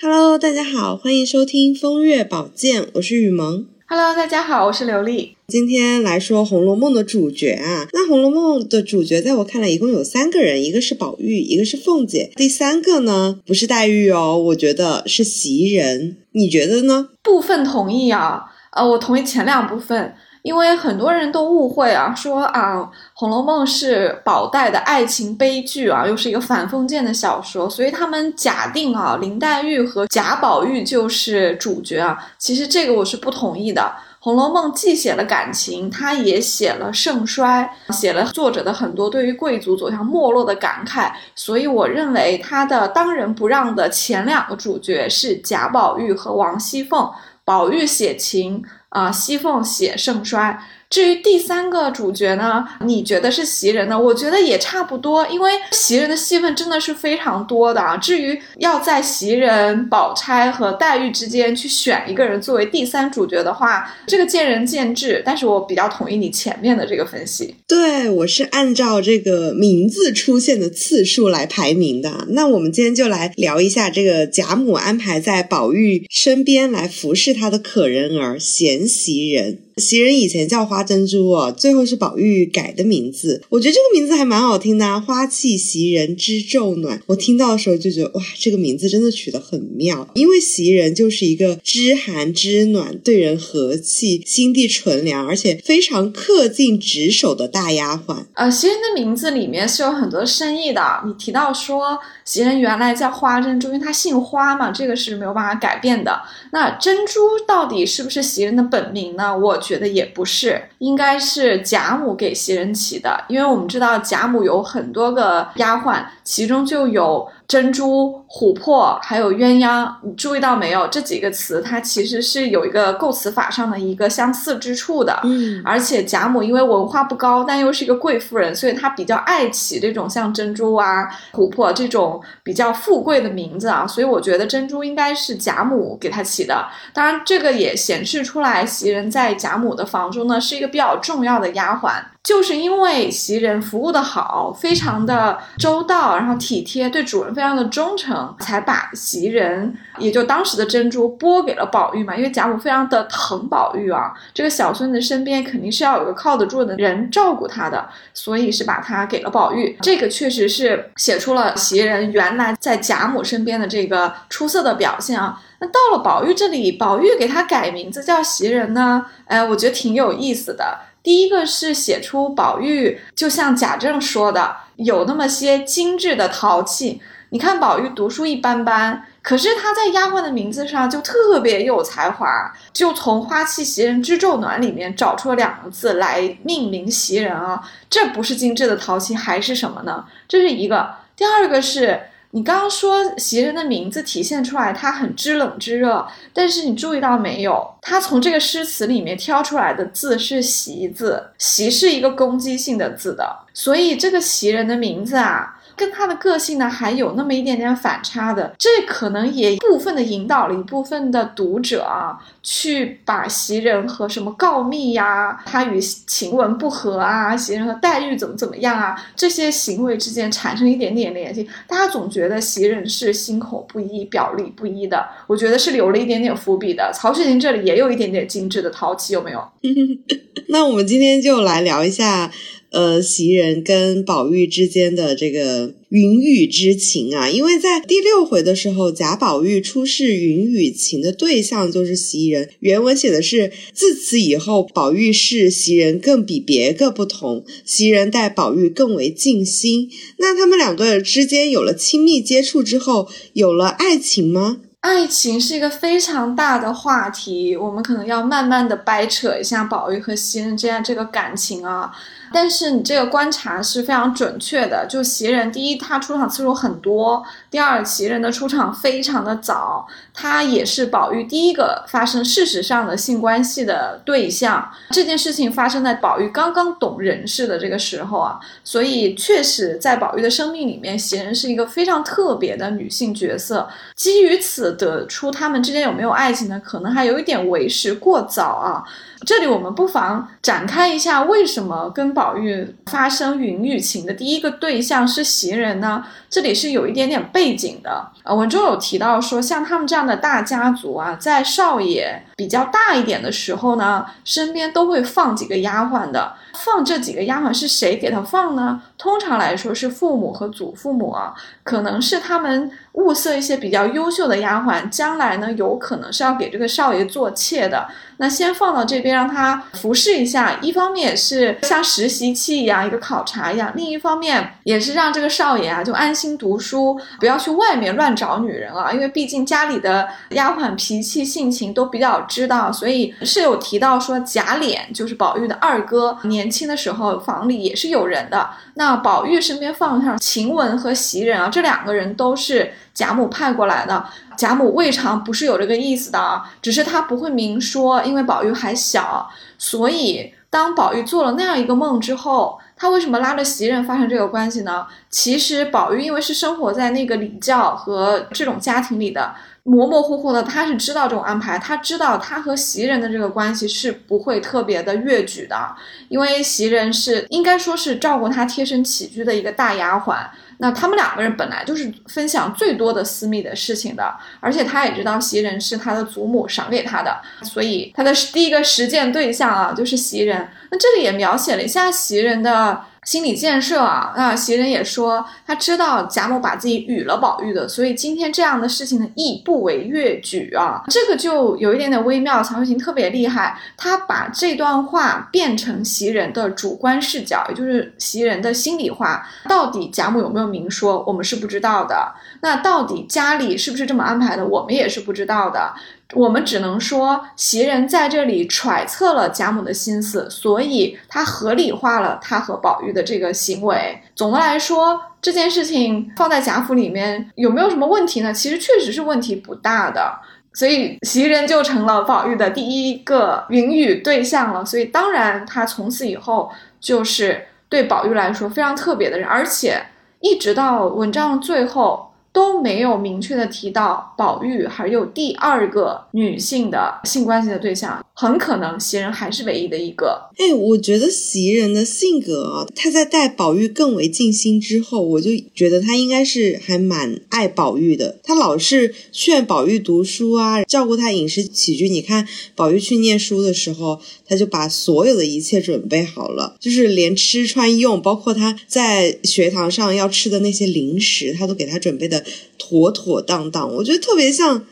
Hello，大家好，欢迎收听风月宝鉴，我是雨萌。Hello，大家好，我是刘丽。今天来说《红楼梦》的主角啊，那《红楼梦》的主角在我看来一共有三个人，一个是宝玉，一个是凤姐，第三个呢不是黛玉哦，我觉得是袭人，你觉得呢？部分同意啊，呃，我同意前两部分，因为很多人都误会啊，说啊，《红楼梦》是宝黛的爱情悲剧啊，又是一个反封建的小说，所以他们假定啊，林黛玉和贾宝玉就是主角啊。其实这个我是不同意的，《红楼梦》既写了感情，它也写了盛衰，写了作者的很多对于贵族走向没落的感慨，所以我认为他的当仁不让的前两个主角是贾宝玉和王熙凤。宝玉写情啊、西凤写盛衰。至于第三个主角呢，你觉得是袭人呢？我觉得也差不多，因为袭人的戏份真的是非常多的啊。至于要在袭人、宝钗和黛玉之间去选一个人作为第三主角的话，这个见仁见智。但是我比较同意你前面的这个分析。对，我是按照这个名字出现的次数来排名的。那我们今天就来聊一下这个贾母安排在宝玉身边来服侍他的可人儿贤袭人。袭人以前叫花珍珠哦，最后是宝玉改的名字。我觉得这个名字还蛮好听的，花气袭人知昼暖。我听到的时候就觉得哇，这个名字真的取得很妙，因为袭人就是一个知寒知暖、对人和气、心地纯良，而且非常恪尽职守的大丫鬟。呃，袭人的名字里面是有很多深意的。你提到说袭人原来叫花珍珠，因为她姓花嘛，这个是没有办法改变的。那珍珠到底是不是袭人的本名呢？我觉得也不是，应该是贾母给袭人起的，因为我们知道贾母有很多个丫鬟，其中就有珍珠、琥珀，还有鸳鸯。你注意到没有？这几个词它其实是有一个构词法上的一个相似之处的。嗯，而且贾母因为文化不高，但又是一个贵妇人，所以她比较爱起这种像珍珠啊、琥珀这种比较富贵的名字啊，所以我觉得珍珠应该是贾母给她起的。当然，这个也显示出来袭人在贾贾母的房中呢是一个比较重要的丫鬟。就是因为袭人服务的好，非常的周到，然后体贴，对主人非常的忠诚，才把袭人，也就当时的珍珠拨给了宝玉嘛。因为贾母非常的疼宝玉啊，这个小孙子身边肯定是要有个靠得住的人照顾他的，所以是把他给了宝玉。这个确实是写出了袭人原来在贾母身边的这个出色的表现啊。那到了宝玉这里，宝玉给他改名字叫袭人呢，哎，我觉得挺有意思的。第一个是写出宝玉，就像贾政说的，有那么些精致的淘气。你看宝玉读书一般般，可是他在丫鬟的名字上就特别有才华，就从“花气袭人知昼暖”里面找出了两个字来命名袭人啊。这不是精致的淘气还是什么呢？这是一个。第二个是。你刚刚说袭人的名字体现出来，他很知冷知热，但是你注意到没有？他从这个诗词里面挑出来的字是“袭”字，“袭”是一个攻击性的字的，所以这个袭人的名字啊，跟他的个性呢还有那么一点点反差的，这可能也部分的引导了一部分的读者啊，去把袭人和什么告密呀，他与晴雯不和啊，袭人和黛玉怎么怎么样啊，这些行为之间产生一点点联系，大家总觉得袭人是心口不一、表里不一的，我觉得是留了一点点伏笔的。曹雪芹这里也有一点点精致的淘气，有没有？那我们今天就来聊一下，呃，袭人跟宝玉之间的这个云雨之情啊。因为在第六回的时候，贾宝玉出示云雨情的对象就是袭人。原文写的是：自此以后，宝玉视袭人更比别个不同，袭人待宝玉更为尽心。那他们两个之间有了亲密接触之后，有了爱情吗？爱情是一个非常大的话题，我们可能要慢慢的掰扯一下宝玉和袭人之间这个感情啊。但是你这个观察是非常准确的，就袭人，第一，他出场次数很多；第二，袭人的出场非常的早，他也是宝玉第一个发生事实上的性关系的对象。这件事情发生在宝玉刚刚懂人事的这个时候啊，所以确实在宝玉的生命里面，袭人是一个非常特别的女性角色。基于此得出他们之间有没有爱情呢？可能还有一点为时过早啊。这里我们不妨展开一下，为什么跟宝玉发生云雨情的第一个对象是袭人呢？这里是有一点点背景的。呃，文中有提到说，像他们这样的大家族啊，在少爷比较大一点的时候呢，身边都会放几个丫鬟的。放这几个丫鬟是谁给他放呢？通常来说是父母和祖父母啊，可能是他们物色一些比较优秀的丫鬟，将来呢有可能是要给这个少爷做妾的。那先放到这边让他服侍一下，一方面也是像实习期一样一个考察一样，另一方面也是让这个少爷啊就安心读书，不要去外面乱找女人啊，因为毕竟家里的丫鬟脾气性情都比较知道，所以是有提到说贾琏就是宝玉的二哥，年年轻的时候房里也是有人的。那宝玉身边放上晴雯和袭人啊，这两个人都是贾母派过来的。贾母未尝不是有这个意思的啊，只是他不会明说，因为宝玉还小。所以当宝玉做了那样一个梦之后，他为什么拉着袭人发生这个关系呢？其实宝玉因为是生活在那个礼教和这种家庭里的，模模糊糊的他是知道这种安排，他知道他和袭人的这个关系是不会特别的越矩的，因为袭人是应该说是照顾他贴身起居的一个大丫鬟。那他们两个人本来就是分享最多的私密的事情的，而且他也知道袭人是他的祖母赏给他的，所以他的第一个实践对象啊就是袭人。那这里也描写了一下袭人的。心理建设啊，那袭人也说，他知道贾母把自己与了宝玉的，所以今天这样的事情呢，亦不为越矩啊。这个就有一点点微妙，曹雪芹特别厉害，他把这段话变成袭人的主观视角，也就是袭人的心里话。到底贾母有没有明说，我们是不知道的。那到底家里是不是这么安排的，我们也是不知道的。我们只能说，袭人在这里揣测了贾母的心思，所以他合理化了他和宝玉的这个行为。总的来说，这件事情放在贾府里面有没有什么问题呢？其实确实是问题不大的，所以袭人就成了宝玉的第一个云雨对象了。所以当然，他从此以后就是对宝玉来说非常特别的人，而且一直到文章最后。都没有明确的提到宝玉还有第二个女性的性关系的对象，很可能袭人还是唯一的一个。哎，我觉得袭人的性格，她在待宝玉更为尽心之后，我就觉得她应该是还蛮爱宝玉的。她老是劝宝玉读书啊，照顾他饮食起居。你看宝玉去念书的时候，他就把所有的一切准备好了，就是连吃穿用，包括他在学堂上要吃的那些零食，他都给他准备的。妥妥当当，我觉得特别像，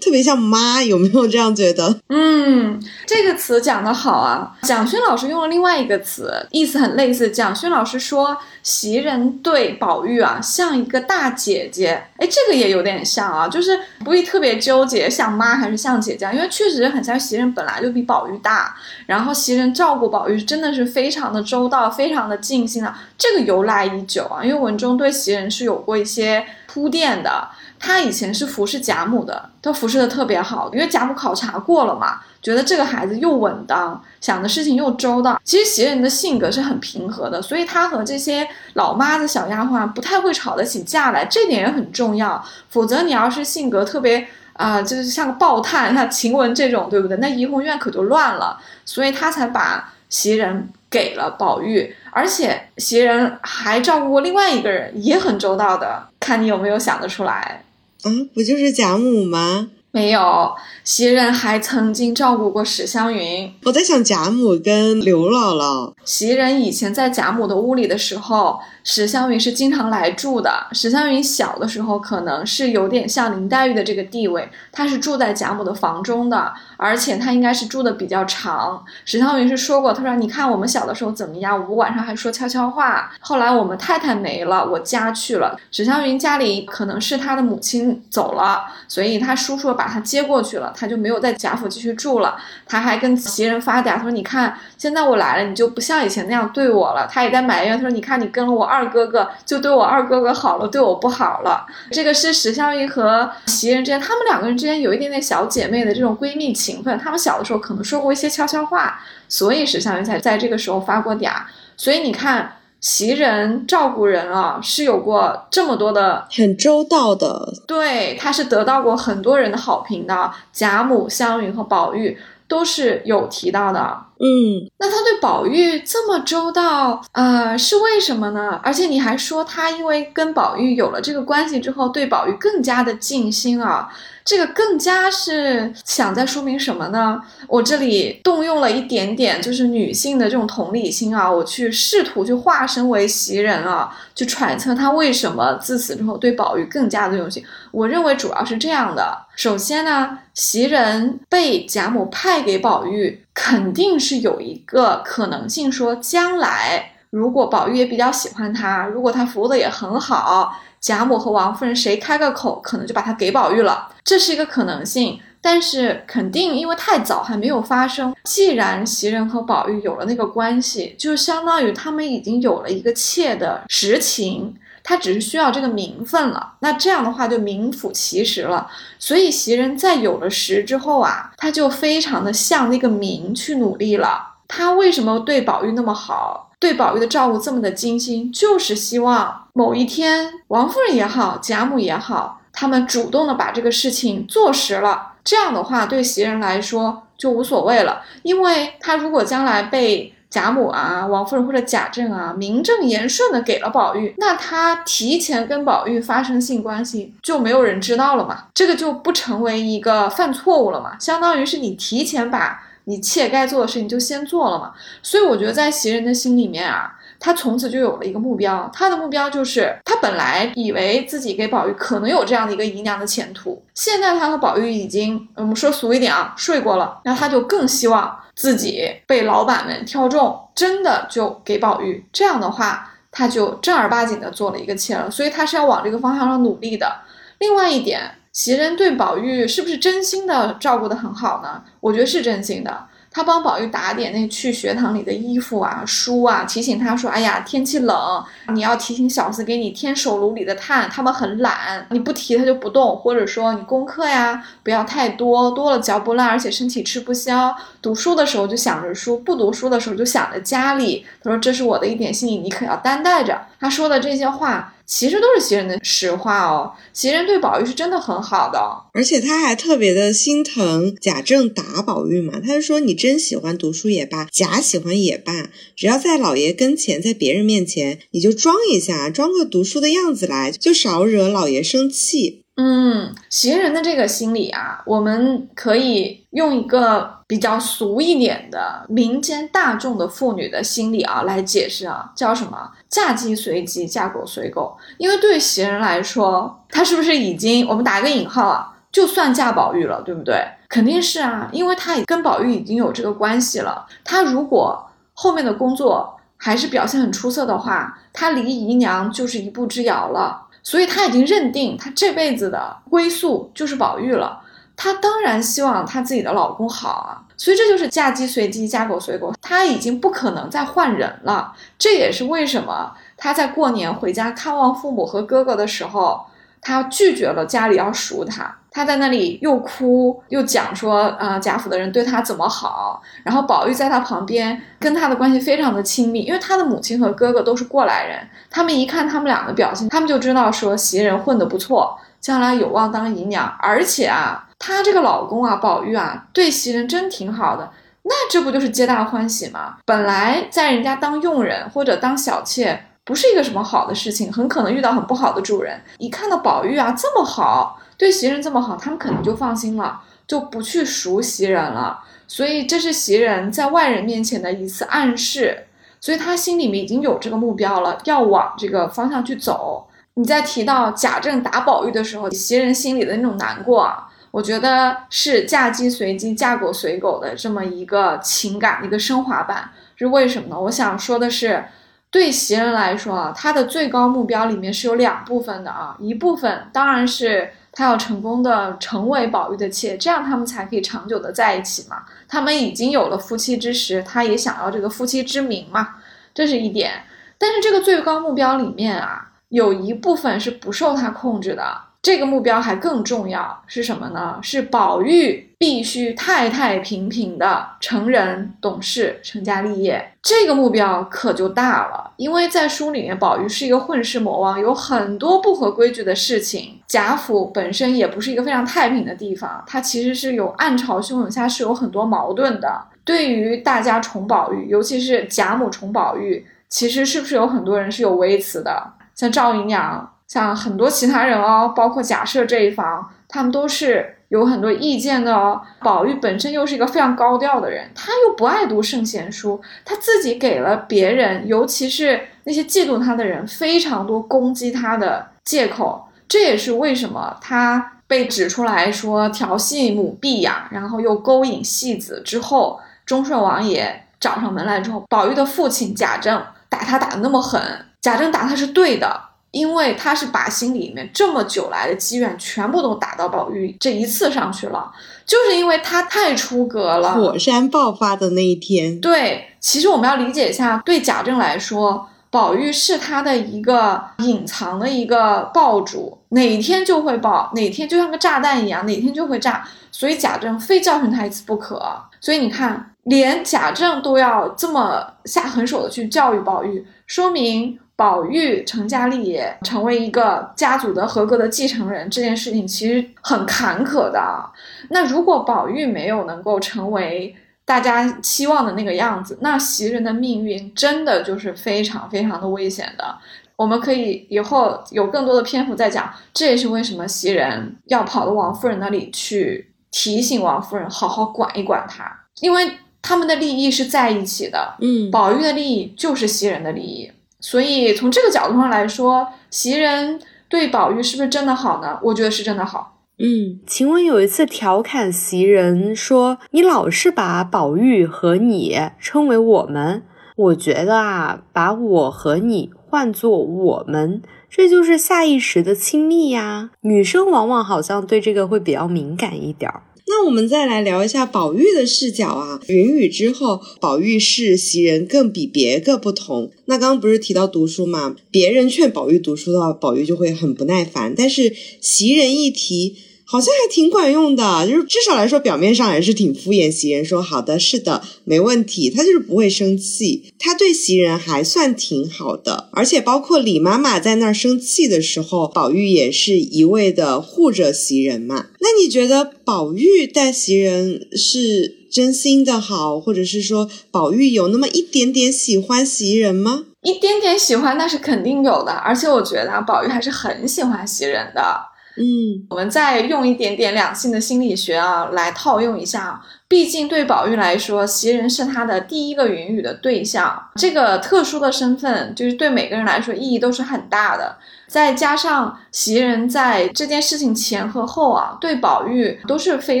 特别像妈，有没有这样觉得？嗯，这个词讲得好啊。蒋勋老师用了另外一个词，意思很类似。蒋勋老师说，袭人对宝玉啊，像一个大姐姐。哎，这个也有点像啊，就是不会特别纠结像妈还是像姐姐，因为确实很像。袭人本来就比宝玉大，然后袭人照顾宝玉真的是非常的周到，非常的尽心啊。这个由来已久啊，因为文中对袭人是有过一些。铺垫的，他以前是服侍贾母的，他服侍的特别好，因为贾母考察过了嘛，觉得这个孩子又稳当，想的事情又周到。其实袭人的性格是很平和的，所以她和这些老妈子、小丫鬟不太会吵得起架来，这点也很重要。否则你要是性格特别啊，就是像个暴炭，像晴雯这种，对不对？那怡红院可就乱了。所以他才把袭人给了宝玉。而且袭人还照顾过另外一个人，也很周到的，看你有没有想得出来？啊，不就是贾母吗？没有，袭人还曾经照顾过史湘云。我在想贾母跟刘姥姥。袭人以前在贾母的屋里的时候。史湘云是经常来住的。史湘云小的时候可能是有点像林黛玉的这个地位，她是住在贾母的房中的，而且她应该是住的比较长。史湘云是说过，她说：“你看我们小的时候怎么样？我们晚上还说悄悄话。后来我们太太没了，我家去了。史湘云家里可能是她的母亲走了，所以她叔叔把把她接过去了，她就没有在贾府继续住了。她还跟袭人发嗲，她说：你看现在我来了，你就不像以前那样对我了。她也在埋怨，她说：你看你跟了我。”二哥哥就对我二哥哥好了，对我不好了。这个是史湘云和袭人之间，他们两个人之间有一点点小姐妹的这种闺蜜情分。他们小的时候可能说过一些悄悄话，所以史湘云才在这个时候发过嗲。所以你看，袭人照顾人啊，是有过这么多的很周到的，对，他是得到过很多人的好评的。贾母、湘云和宝玉都是有提到的。嗯，那他对宝玉这么周到，呃，是为什么呢？而且你还说他因为跟宝玉有了这个关系之后，对宝玉更加的尽心啊。这个更加是想在说明什么呢？我这里动用了一点点，就是女性的这种同理心啊，我去试图去化身为袭人啊，去揣测她为什么自此之后对宝玉更加的用心。我认为主要是这样的：首先呢，袭人被贾母派给宝玉，肯定是有一个可能性，说将来如果宝玉也比较喜欢他，如果他服务的也很好。贾母和王夫人谁开个口，可能就把他给宝玉了，这是一个可能性。但是肯定因为太早还没有发生。既然袭人和宝玉有了那个关系，就相当于他们已经有了一个妾的实情，他只是需要这个名分了。那这样的话就名副其实了。所以袭人在有了实之后啊，他就非常的向那个名去努力了。他为什么对宝玉那么好？对宝玉的照顾这么的精心，就是希望某一天王夫人也好，贾母也好，他们主动的把这个事情做实了。这样的话，对袭人来说就无所谓了，因为他如果将来被贾母啊、王夫人或者贾政啊名正言顺的给了宝玉，那他提前跟宝玉发生性关系，就没有人知道了嘛，这个就不成为一个犯错误了嘛，相当于是你提前把。你妾该做的事情就先做了嘛，所以我觉得在袭人的心里面啊，他从此就有了一个目标，他的目标就是他本来以为自己给宝玉可能有这样的一个姨娘的前途，现在他和宝玉已经，我们说俗一点啊，睡过了，那他就更希望自己被老板们挑中，真的就给宝玉，这样的话他就正儿八经的做了一个妾了，所以他是要往这个方向上努力的。另外一点。袭人对宝玉是不是真心的照顾得很好呢？我觉得是真心的。他帮宝玉打点那去学堂里的衣服啊、书啊，提醒他说：“哎呀，天气冷，你要提醒小厮给你添手炉里的炭。他们很懒，你不提他就不动。或者说你功课呀不要太多，多了嚼不烂，而且身体吃不消。读书的时候就想着书，不读书的时候就想着家里。他说这是我的一点心意，你可要担待着。他说的这些话。”其实都是袭人的实话哦，袭人对宝玉是真的很好的，而且他还特别的心疼贾政打宝玉嘛，他就说你真喜欢读书也罢，假喜欢也罢，只要在老爷跟前，在别人面前，你就装一下，装个读书的样子来，就少惹老爷生气。嗯，袭人的这个心理啊，我们可以用一个比较俗一点的民间大众的妇女的心理啊来解释啊，叫什么？嫁鸡随鸡，嫁狗随狗。因为对袭人来说，她是不是已经我们打个引号啊，就算嫁宝玉了，对不对？肯定是啊，因为她跟宝玉已经有这个关系了。她如果后面的工作还是表现很出色的话，她离姨娘就是一步之遥了。所以她已经认定她这辈子的归宿就是宝玉了，她当然希望她自己的老公好啊。所以这就是嫁鸡随鸡，嫁狗随狗，她已经不可能再换人了。这也是为什么她在过年回家看望父母和哥哥的时候。她拒绝了家里要赎她。她在那里又哭又讲说，呃，贾府的人对她怎么好，然后宝玉在她旁边跟她的关系非常的亲密，因为她的母亲和哥哥都是过来人，他们一看他们俩的表现，他们就知道说袭人混得不错，将来有望当姨娘，而且啊，她这个老公啊，宝玉啊，对袭人真挺好的，那这不就是皆大欢喜吗？本来在人家当佣人或者当小妾。不是一个什么好的事情，很可能遇到很不好的主人。一看到宝玉啊这么好，对袭人这么好，他们可能就放心了，就不去赎袭人了。所以这是袭人在外人面前的一次暗示，所以他心里面已经有这个目标了，要往这个方向去走。你在提到贾政打宝玉的时候，袭人心里的那种难过啊，我觉得是嫁鸡随鸡，嫁狗随狗的这么一个情感一个升华版。是为什么呢？我想说的是。对袭人来说啊，她的最高目标里面是有两部分的啊，一部分当然是她要成功的成为宝玉的妾，这样他们才可以长久的在一起嘛。他们已经有了夫妻之实，她也想要这个夫妻之名嘛，这是一点。但是这个最高目标里面啊，有一部分是不受她控制的，这个目标还更重要是什么呢？是宝玉必须太太平平的成人懂事、成家立业。这个目标可就大了，因为在书里面，宝玉是一个混世魔王，有很多不合规矩的事情。贾府本身也不是一个非常太平的地方，它其实是有暗潮汹涌下，是有很多矛盾的。对于大家宠宝玉，尤其是贾母宠宝玉，其实是不是有很多人是有微词的？像赵姨娘。像很多其他人哦，包括假设这一方，他们都是有很多意见的哦。宝玉本身又是一个非常高调的人，他又不爱读圣贤书，他自己给了别人，尤其是那些嫉妒他的人，非常多攻击他的借口。这也是为什么他被指出来说调戏母婢呀，然后又勾引戏子之后，忠顺王爷找上门来之后，宝玉的父亲贾政打他打的那么狠，贾政打他是对的。因为他是把心里面这么久来的积怨全部都打到宝玉这一次上去了，就是因为他太出格了。火山爆发的那一天，对，其实我们要理解一下，对贾政来说，宝玉是他的一个隐藏的一个爆主，哪天就会爆，哪天就像个炸弹一样，哪天就会炸，所以贾政非教训他一次不可。所以你看，连贾政都要这么下狠手的去教育宝玉，说明。宝玉成家立业，成为一个家族的合格的继承人，这件事情其实很坎坷的。那如果宝玉没有能够成为大家期望的那个样子，那袭人的命运真的就是非常非常的危险的。我们可以以后有更多的篇幅再讲。这也是为什么袭人要跑到王夫人那里去提醒王夫人好好管一管他，因为他们的利益是在一起的。嗯，宝玉的利益就是袭人的利益。所以从这个角度上来说，袭人对宝玉是不是真的好呢？我觉得是真的好。嗯，晴雯有一次调侃袭人说：“你老是把宝玉和你称为我们，我觉得啊，把我和你换作我们，这就是下意识的亲密呀。女生往往好像对这个会比较敏感一点儿。”那我们再来聊一下宝玉的视角啊。云雨之后，宝玉是袭人更比别个不同。那刚刚不是提到读书嘛？别人劝宝玉读书的话，宝玉就会很不耐烦。但是袭人一提。好像还挺管用的，就是至少来说，表面上还是挺敷衍袭人，说好的，是的，没问题。他就是不会生气，他对袭人还算挺好的。而且包括李妈妈在那儿生气的时候，宝玉也是一味的护着袭人嘛。那你觉得宝玉待袭人是真心的好，或者是说宝玉有那么一点点喜欢袭人吗？一点点喜欢那是肯定有的，而且我觉得宝玉还是很喜欢袭人的。嗯，我们再用一点点两性的心理学啊，来套用一下。毕竟对宝玉来说，袭人是他的第一个云雨的对象，这个特殊的身份，就是对每个人来说意义都是很大的。再加上袭人在这件事情前和后啊，对宝玉都是非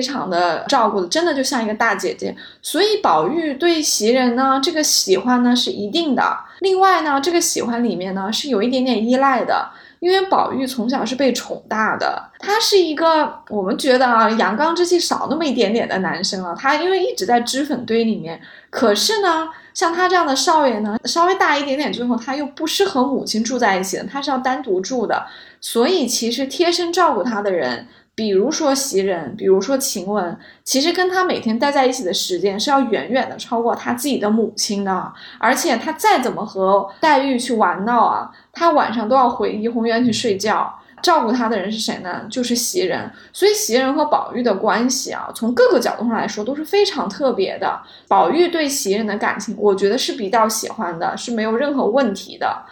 常的照顾的，真的就像一个大姐姐。所以宝玉对袭人呢，这个喜欢呢是一定的。另外呢，这个喜欢里面呢是有一点点依赖的。因为宝玉从小是被宠大的，他是一个我们觉得啊阳刚之气少那么一点点的男生啊。他因为一直在脂粉堆里面，可是呢，像他这样的少爷呢，稍微大一点点之后，他又不是和母亲住在一起的，他是要单独住的。所以其实贴身照顾他的人。比如说袭人，比如说晴雯，其实跟他每天待在一起的时间是要远远的超过他自己的母亲的。而且他再怎么和黛玉去玩闹啊，他晚上都要回怡红院去睡觉。照顾他的人是谁呢？就是袭人。所以袭人和宝玉的关系啊，从各个角度上来说都是非常特别的。宝玉对袭人的感情，我觉得是比较喜欢的，是没有任何问题的。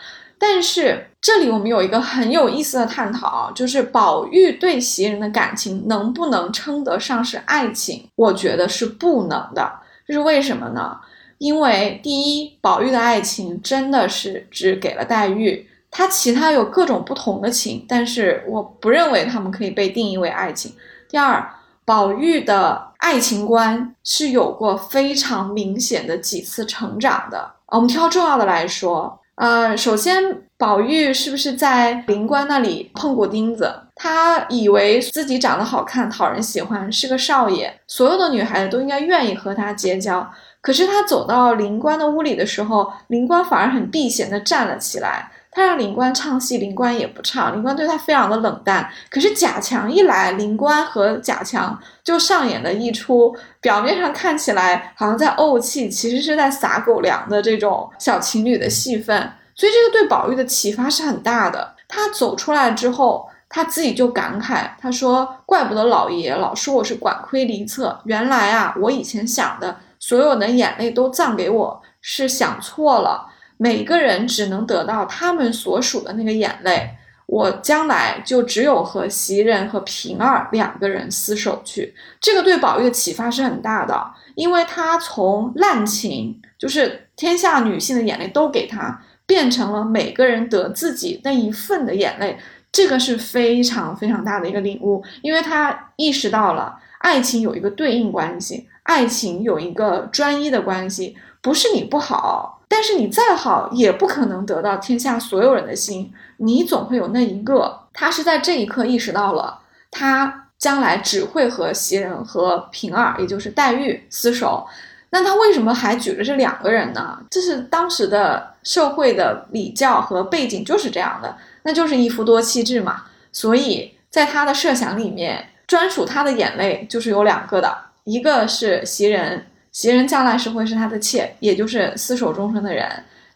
但是这里我们有一个很有意思的探讨，就是宝玉对袭人的感情能不能称得上是爱情？我觉得是不能的。这是为什么呢？因为第一，宝玉的爱情真的是只给了黛玉，他其他有各种不同的情，但是我不认为他们可以被定义为爱情。第二，宝玉的爱情观是有过非常明显的几次成长的。我们挑重要的来说。呃，首先，宝玉是不是在灵官那里碰过钉子？他以为自己长得好看，讨人喜欢，是个少爷，所有的女孩子都应该愿意和他结交。可是他走到灵官的屋里的时候，灵官反而很避嫌的站了起来，他让林官唱戏，林官也不唱，林官对他非常的冷淡。可是贾强一来，林官和贾强就上演了一出表面上看起来好像在怄气，其实是在撒狗粮的这种小情侣的戏份。所以这个对宝玉的启发是很大的。他走出来之后，他自己就感慨，他说：“怪不得老爷老说我是管窥离策，原来啊，我以前想的所有的眼泪都葬给我，是想错了。”每个人只能得到他们所属的那个眼泪，我将来就只有和袭人和平儿两个人厮守去。这个对宝玉的启发是很大的，因为他从滥情，就是天下女性的眼泪都给他，变成了每个人得自己那一份的眼泪，这个是非常非常大的一个领悟，因为他意识到了爱情有一个对应关系，爱情有一个专一的关系，不是你不好。但是你再好，也不可能得到天下所有人的心。你总会有那一个，他是在这一刻意识到了，他将来只会和袭人和平儿，也就是黛玉厮守。那他为什么还举了这两个人呢？这是当时的社会的礼教和背景就是这样的，那就是一夫多妻制嘛。所以在他的设想里面，专属他的眼泪就是有两个的，一个是袭人。袭人将来是会是他的妾，也就是厮守终生的人。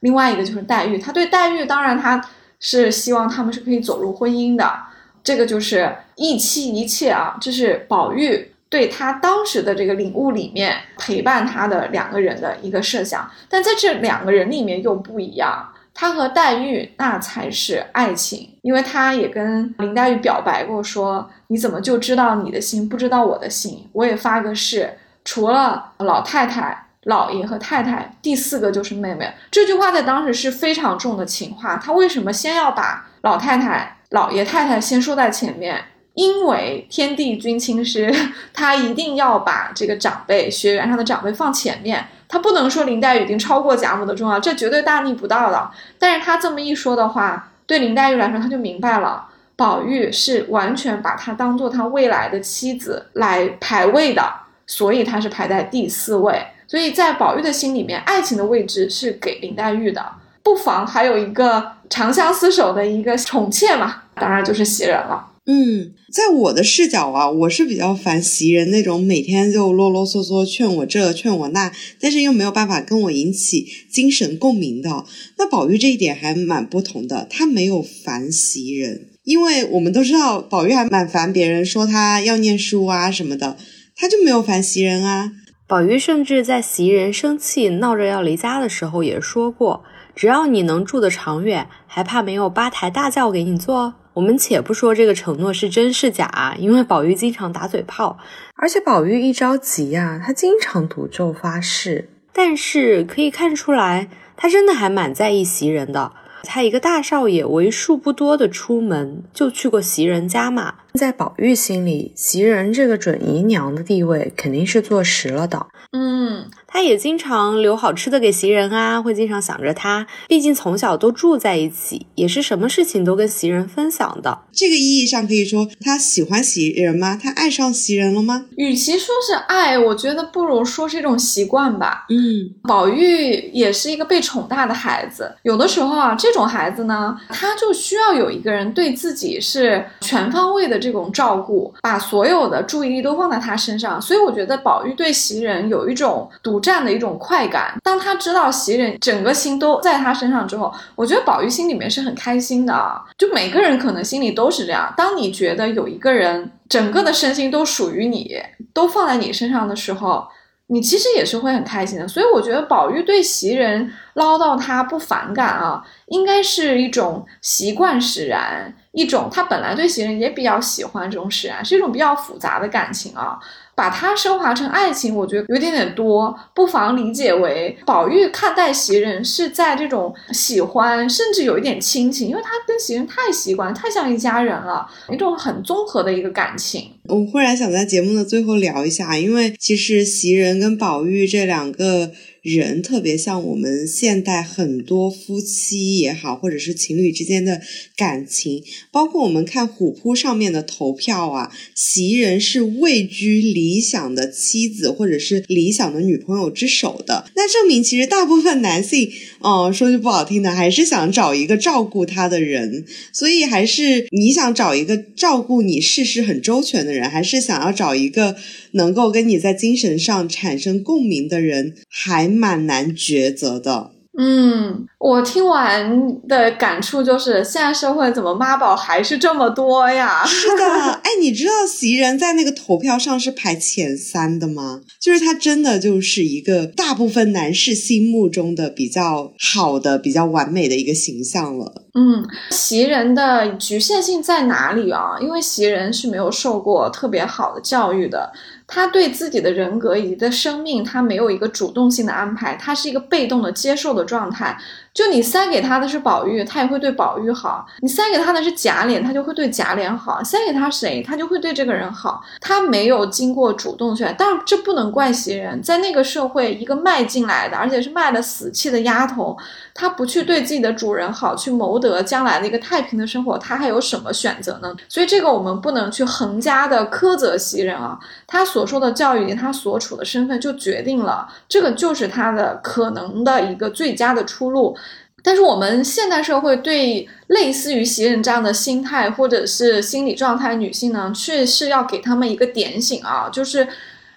另外一个就是黛玉，他对黛玉当然他是希望他们是可以走入婚姻的。这个就是一妻一妾啊，这是宝玉对他当时的这个领悟里面陪伴他的两个人的一个设想。但在这两个人里面又不一样，他和黛玉那才是爱情，因为他也跟林黛玉表白过，说你怎么就知道你的心，不知道我的心？我也发个誓。除了老太太、老爷和太太，第四个就是妹妹。这句话在当时是非常重的情话。他为什么先要把老太太、老爷、太太先说在前面？因为天地君亲师，他一定要把这个长辈、学员上的长辈放前面。他不能说林黛玉已经超过贾母的重要，这绝对大逆不道的。但是他这么一说的话，对林黛玉来说，他就明白了，宝玉是完全把她当做他未来的妻子来排位的。所以他是排在第四位，所以在宝玉的心里面，爱情的位置是给林黛玉的，不妨还有一个长相厮守的一个宠妾嘛，当然就是袭人了。嗯，在我的视角啊，我是比较烦袭人那种每天就啰啰嗦嗦劝我这劝我那，但是又没有办法跟我引起精神共鸣的。那宝玉这一点还蛮不同的，他没有烦袭人，因为我们都知道宝玉还蛮烦别人说他要念书啊什么的。他就没有烦袭人啊。宝玉甚至在袭人生气闹着要离家的时候也说过：“只要你能住得长远，还怕没有八抬大轿给你坐？”我们且不说这个承诺是真是假，因为宝玉经常打嘴炮，而且宝玉一着急呀，他经常赌咒发誓。但是可以看出来，他真的还蛮在意袭人的。他一个大少爷，为数不多的出门就去过袭人家嘛。在宝玉心里，袭人这个准姨娘的地位肯定是坐实了的。嗯，他也经常留好吃的给袭人啊，会经常想着他，毕竟从小都住在一起，也是什么事情都跟袭人分享的。这个意义上可以说，他喜欢袭人吗？他爱上袭人了吗？与其说是爱，我觉得不如说是一种习惯吧。嗯，宝玉也是一个被宠大的孩子，有的时候啊，这种孩子呢，他就需要有一个人对自己是全方位的。这种照顾，把所有的注意力都放在他身上，所以我觉得宝玉对袭人有一种独占的一种快感。当他知道袭人整个心都在他身上之后，我觉得宝玉心里面是很开心的。就每个人可能心里都是这样，当你觉得有一个人整个的身心都属于你，都放在你身上的时候。你其实也是会很开心的，所以我觉得宝玉对袭人唠叨他不反感啊，应该是一种习惯使然，一种他本来对袭人也比较喜欢这种使然，是一种比较复杂的感情啊。把它升华成爱情，我觉得有点点多，不妨理解为宝玉看待袭人是在这种喜欢，甚至有一点亲情，因为他跟袭人太习惯，太像一家人了，一种很综合的一个感情。我忽然想在节目的最后聊一下，因为其实袭人跟宝玉这两个。人特别像我们现代很多夫妻也好，或者是情侣之间的感情，包括我们看虎扑上面的投票啊，袭人是位居理想的妻子或者是理想的女朋友之首的，那证明其实大部分男性，哦，说句不好听的，还是想找一个照顾他的人，所以还是你想找一个照顾你事事很周全的人，还是想要找一个能够跟你在精神上产生共鸣的人，还蛮难抉择的。嗯，我听完的感触就是，现在社会怎么妈宝还是这么多呀？是的，哎，你知道袭人在那个投票上是排前三的吗？就是他真的就是一个大部分男士心目中的比较好的、比较完美的一个形象了。嗯，袭人的局限性在哪里啊？因为袭人是没有受过特别好的教育的。他对自己的人格以及的生命，他没有一个主动性的安排，他是一个被动的接受的状态。就你塞给他的是宝玉，他也会对宝玉好；你塞给他的是贾琏，他就会对贾琏好；塞给他谁，他就会对这个人好。他没有经过主动选，当然这不能怪袭人，在那个社会，一个卖进来的，而且是卖的死气的丫头，她不去对自己的主人好，去谋得将来的一个太平的生活，她还有什么选择呢？所以这个我们不能去横加的苛责袭人啊。他所受的教育以及他所处的身份，就决定了这个就是他的可能的一个最佳的出路。但是我们现代社会对类似于袭人这样的心态或者是心理状态女性呢，却是要给他们一个点醒啊，就是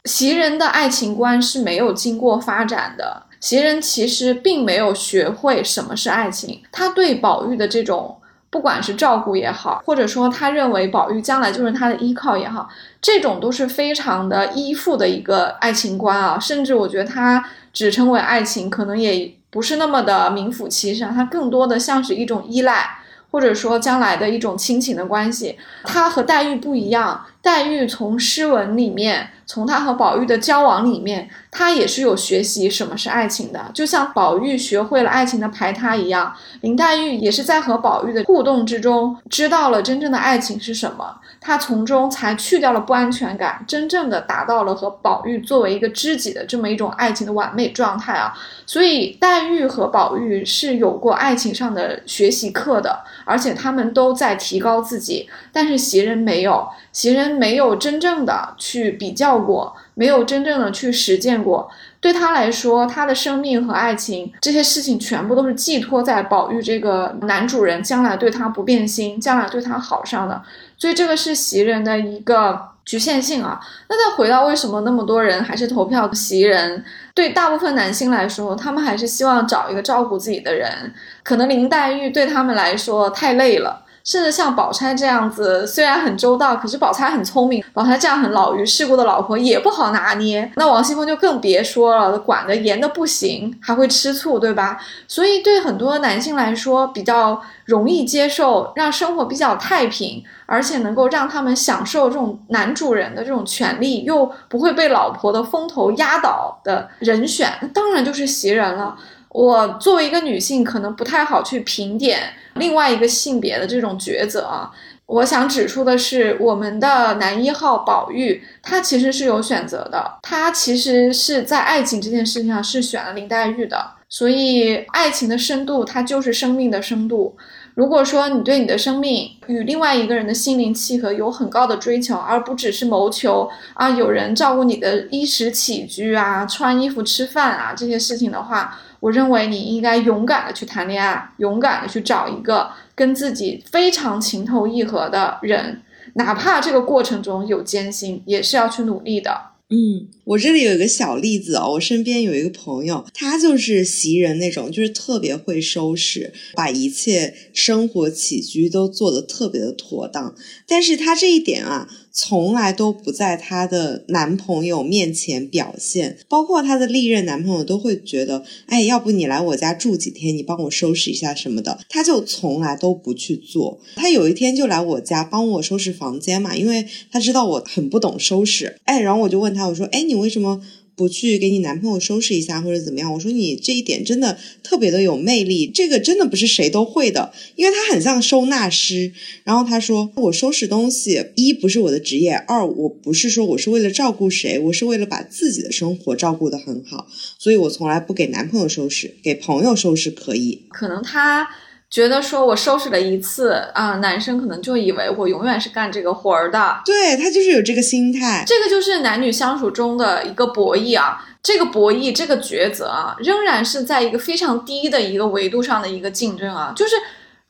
袭人的爱情观是没有经过发展的，袭人其实并没有学会什么是爱情，她对宝玉的这种不管是照顾也好，或者说她认为宝玉将来就是她的依靠也好，这种都是非常的依附的一个爱情观啊，甚至我觉得她只称为爱情，可能也。不是那么的名副其实，它更多的像是一种依赖，或者说将来的一种亲情的关系。它和黛玉不一样，黛玉从诗文里面。从她和宝玉的交往里面，她也是有学习什么是爱情的，就像宝玉学会了爱情的排他一样，林黛玉也是在和宝玉的互动之中，知道了真正的爱情是什么，她从中才去掉了不安全感，真正的达到了和宝玉作为一个知己的这么一种爱情的完美状态啊！所以黛玉和宝玉是有过爱情上的学习课的，而且他们都在提高自己，但是袭人没有。袭人没有真正的去比较过，没有真正的去实践过。对他来说，他的生命和爱情这些事情全部都是寄托在宝玉这个男主人将来对他不变心，将来对他好上的。所以这个是袭人的一个局限性啊。那再回到为什么那么多人还是投票袭人？对大部分男性来说，他们还是希望找一个照顾自己的人。可能林黛玉对他们来说太累了。甚至像宝钗这样子，虽然很周到，可是宝钗很聪明。宝钗这样很老于世故的老婆也不好拿捏。那王熙凤就更别说了，管得严的不行，还会吃醋，对吧？所以对很多男性来说，比较容易接受，让生活比较太平，而且能够让他们享受这种男主人的这种权利，又不会被老婆的风头压倒的人选，那当然就是袭人了。我作为一个女性，可能不太好去评点另外一个性别的这种抉择啊。我想指出的是，我们的男一号宝玉，他其实是有选择的，他其实是在爱情这件事情上是选了林黛玉的。所以，爱情的深度，它就是生命的深度。如果说你对你的生命与另外一个人的心灵契合有很高的追求，而不只是谋求啊有人照顾你的衣食起居啊、穿衣服、吃饭啊这些事情的话，我认为你应该勇敢的去谈恋爱，勇敢的去找一个跟自己非常情投意合的人，哪怕这个过程中有艰辛，也是要去努力的。嗯，我这里有一个小例子哦，我身边有一个朋友，他就是袭人那种，就是特别会收拾，把一切生活起居都做得特别的妥当，但是他这一点啊。从来都不在她的男朋友面前表现，包括她的历任男朋友都会觉得，哎，要不你来我家住几天，你帮我收拾一下什么的，她就从来都不去做。她有一天就来我家帮我收拾房间嘛，因为她知道我很不懂收拾，哎，然后我就问她，我说，哎，你为什么？不去给你男朋友收拾一下或者怎么样？我说你这一点真的特别的有魅力，这个真的不是谁都会的，因为他很像收纳师。然后他说我收拾东西，一不是我的职业，二我不是说我是为了照顾谁，我是为了把自己的生活照顾得很好，所以我从来不给男朋友收拾，给朋友收拾可以。可能他。觉得说我收拾了一次啊，男生可能就以为我永远是干这个活儿的，对他就是有这个心态。这个就是男女相处中的一个博弈啊，这个博弈，这个抉择啊，仍然是在一个非常低的一个维度上的一个竞争啊，就是。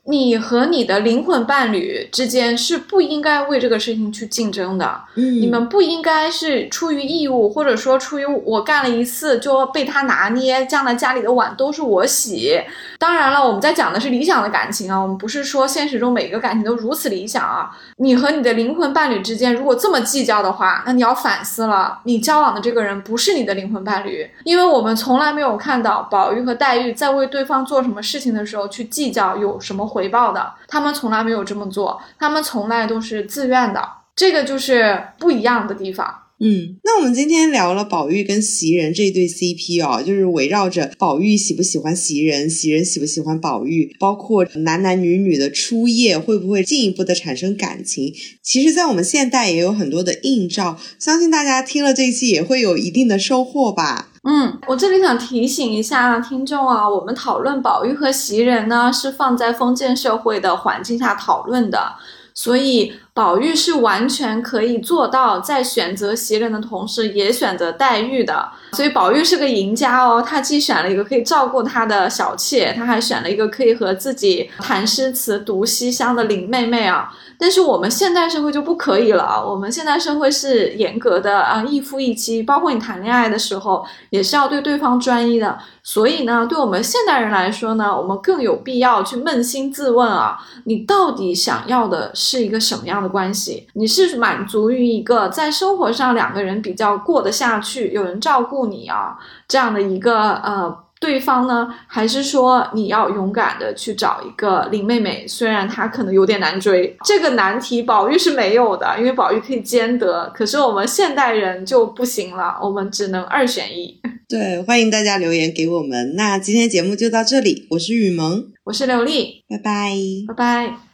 你和你的灵魂伴侣之间是不应该为这个事情去竞争的，嗯，你们不应该是出于义务，或者说出于我干了一次就被他拿捏，将来家里的碗都是我洗。当然了，我们在讲的是理想的感情啊，我们不是说现实中每一个感情都如此理想啊。你和你的灵魂伴侣之间如果这么计较的话，那你要反思了，你交往的这个人不是你的灵魂伴侣，因为我们从来没有看到宝玉和黛玉在为对方做什么事情的时候去计较有什么回。回报的，他们从来没有这么做，他们从来都是自愿的，这个就是不一样的地方。嗯，那我们今天聊了宝玉跟袭人这对 CP 哦，就是围绕着宝玉喜不喜欢袭人，袭人喜不喜欢宝玉，包括男男女女的初夜会不会进一步的产生感情，其实，在我们现代也有很多的映照，相信大家听了这一期也会有一定的收获吧。嗯，我这里想提醒一下听众啊，我们讨论宝玉和袭人呢，是放在封建社会的环境下讨论的，所以宝玉是完全可以做到在选择袭人的同时，也选择黛玉的。所以宝玉是个赢家哦，他既选了一个可以照顾他的小妾，他还选了一个可以和自己谈诗词、读西厢的林妹妹啊。但是我们现代社会就不可以了，我们现代社会是严格的啊，一夫一妻，包括你谈恋爱的时候也是要对对方专一的。所以呢，对我们现代人来说呢，我们更有必要去扪心自问啊，你到底想要的是一个什么样的关系？你是满足于一个在生活上两个人比较过得下去，有人照顾你啊这样的一个呃。对方呢，还是说你要勇敢的去找一个林妹妹？虽然她可能有点难追，这个难题宝玉是没有的，因为宝玉可以兼得。可是我们现代人就不行了，我们只能二选一。对，欢迎大家留言给我们。那今天节目就到这里，我是雨萌，我是刘丽，拜拜，拜拜。